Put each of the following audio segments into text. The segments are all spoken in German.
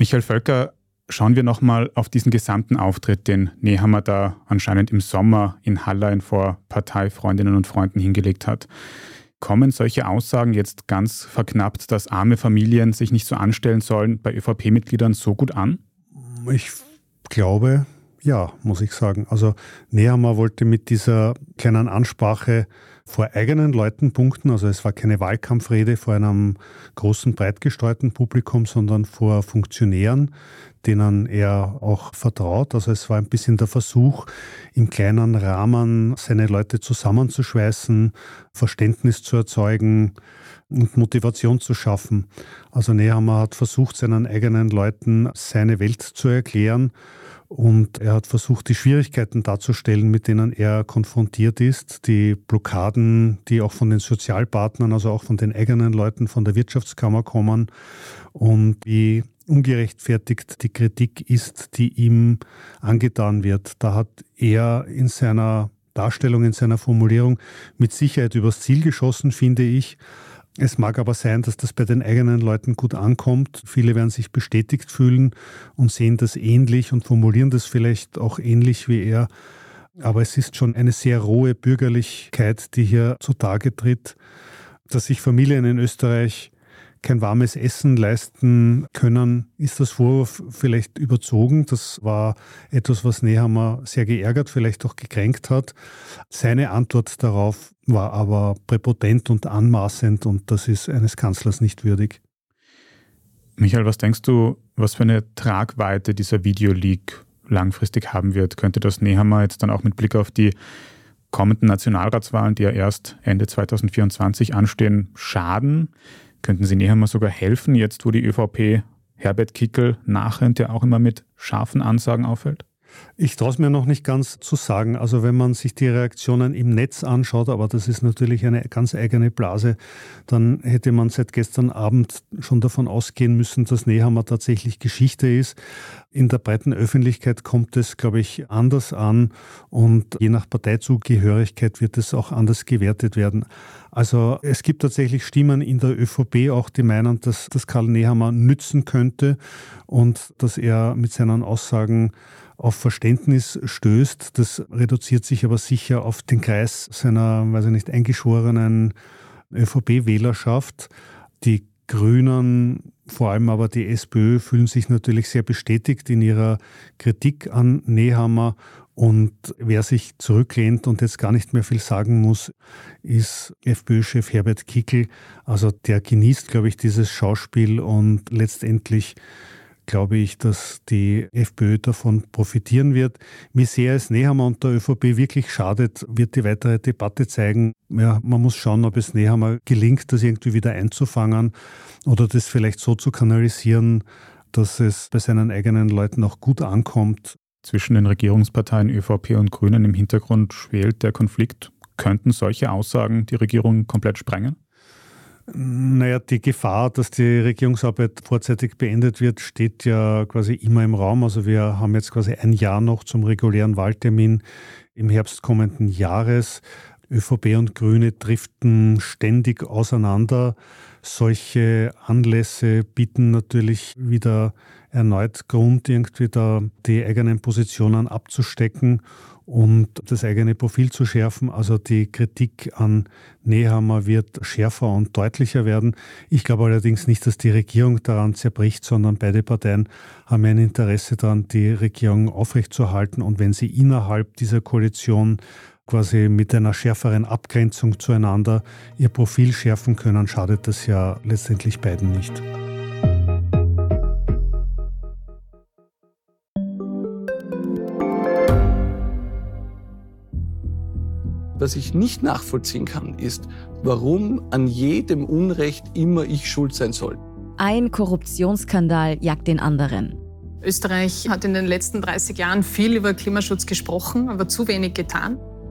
Michael Völker, schauen wir nochmal auf diesen gesamten Auftritt, den Nehammer da anscheinend im Sommer in Hallein vor Parteifreundinnen und Freunden hingelegt hat. Kommen solche Aussagen jetzt ganz verknappt, dass arme Familien sich nicht so anstellen sollen, bei ÖVP-Mitgliedern so gut an? Ich glaube, ja, muss ich sagen. Also Nehammer wollte mit dieser kleinen Ansprache vor eigenen Leuten punkten. Also es war keine Wahlkampfrede vor einem großen, breit gestreuten Publikum, sondern vor Funktionären, denen er auch vertraut. Also es war ein bisschen der Versuch, im kleinen Rahmen seine Leute zusammenzuschweißen, Verständnis zu erzeugen und Motivation zu schaffen. Also Nehammer hat versucht, seinen eigenen Leuten seine Welt zu erklären und er hat versucht, die Schwierigkeiten darzustellen, mit denen er konfrontiert ist, die Blockaden, die auch von den Sozialpartnern, also auch von den eigenen Leuten von der Wirtschaftskammer kommen und wie ungerechtfertigt die Kritik ist, die ihm angetan wird. Da hat er in seiner Darstellung, in seiner Formulierung mit Sicherheit übers Ziel geschossen, finde ich. Es mag aber sein, dass das bei den eigenen Leuten gut ankommt. Viele werden sich bestätigt fühlen und sehen das ähnlich und formulieren das vielleicht auch ähnlich wie er. Aber es ist schon eine sehr rohe Bürgerlichkeit, die hier zutage tritt, dass sich Familien in Österreich kein warmes Essen leisten können, ist das Vorwurf vielleicht überzogen. Das war etwas, was Nehammer sehr geärgert, vielleicht auch gekränkt hat. Seine Antwort darauf war aber präpotent und anmaßend und das ist eines Kanzlers nicht würdig. Michael, was denkst du, was für eine Tragweite dieser Videoleak langfristig haben wird? Könnte das Nehammer jetzt dann auch mit Blick auf die kommenden Nationalratswahlen, die ja erst Ende 2024 anstehen, schaden? Könnten Sie mal sogar helfen, jetzt wo die ÖVP Herbert Kickel nachrennt, der auch immer mit scharfen Ansagen auffällt? Ich traue es mir noch nicht ganz zu sagen. Also wenn man sich die Reaktionen im Netz anschaut, aber das ist natürlich eine ganz eigene Blase, dann hätte man seit gestern Abend schon davon ausgehen müssen, dass Nehammer tatsächlich Geschichte ist. In der breiten Öffentlichkeit kommt es, glaube ich, anders an und je nach Parteizugehörigkeit wird es auch anders gewertet werden. Also es gibt tatsächlich Stimmen in der ÖVP auch, die meinen, dass das Karl Nehammer nützen könnte und dass er mit seinen Aussagen auf Verständnis stößt. Das reduziert sich aber sicher auf den Kreis seiner, weiß ich nicht, eingeschworenen ÖVP-Wählerschaft. Die Grünen, vor allem aber die SPÖ, fühlen sich natürlich sehr bestätigt in ihrer Kritik an Nehammer. Und wer sich zurücklehnt und jetzt gar nicht mehr viel sagen muss, ist FPÖ-Chef Herbert Kickel. Also der genießt, glaube ich, dieses Schauspiel und letztendlich glaube ich, dass die FPÖ davon profitieren wird. Wie sehr es Nehammer und der ÖVP wirklich schadet, wird die weitere Debatte zeigen. Ja, man muss schauen, ob es Nehammer gelingt, das irgendwie wieder einzufangen oder das vielleicht so zu kanalisieren, dass es bei seinen eigenen Leuten auch gut ankommt. Zwischen den Regierungsparteien ÖVP und Grünen im Hintergrund schwelt der Konflikt. Könnten solche Aussagen die Regierung komplett sprengen? Naja, die Gefahr, dass die Regierungsarbeit vorzeitig beendet wird, steht ja quasi immer im Raum. Also wir haben jetzt quasi ein Jahr noch zum regulären Wahltermin im Herbst kommenden Jahres. ÖVP und Grüne driften ständig auseinander. Solche Anlässe bieten natürlich wieder erneut Grund, irgendwie da die eigenen Positionen abzustecken und das eigene Profil zu schärfen. Also die Kritik an Nehammer wird schärfer und deutlicher werden. Ich glaube allerdings nicht, dass die Regierung daran zerbricht, sondern beide Parteien haben ein Interesse daran, die Regierung aufrechtzuerhalten. Und wenn sie innerhalb dieser Koalition quasi mit einer schärferen Abgrenzung zueinander ihr Profil schärfen können, schadet das ja letztendlich beiden nicht. Was ich nicht nachvollziehen kann, ist, warum an jedem Unrecht immer ich schuld sein soll. Ein Korruptionsskandal jagt den anderen. Österreich hat in den letzten 30 Jahren viel über Klimaschutz gesprochen, aber zu wenig getan.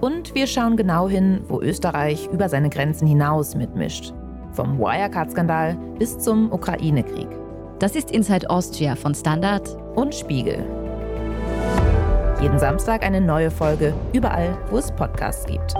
Und wir schauen genau hin, wo Österreich über seine Grenzen hinaus mitmischt. Vom Wirecard-Skandal bis zum Ukraine-Krieg. Das ist Inside Austria von Standard und Spiegel. Jeden Samstag eine neue Folge, überall, wo es Podcasts gibt.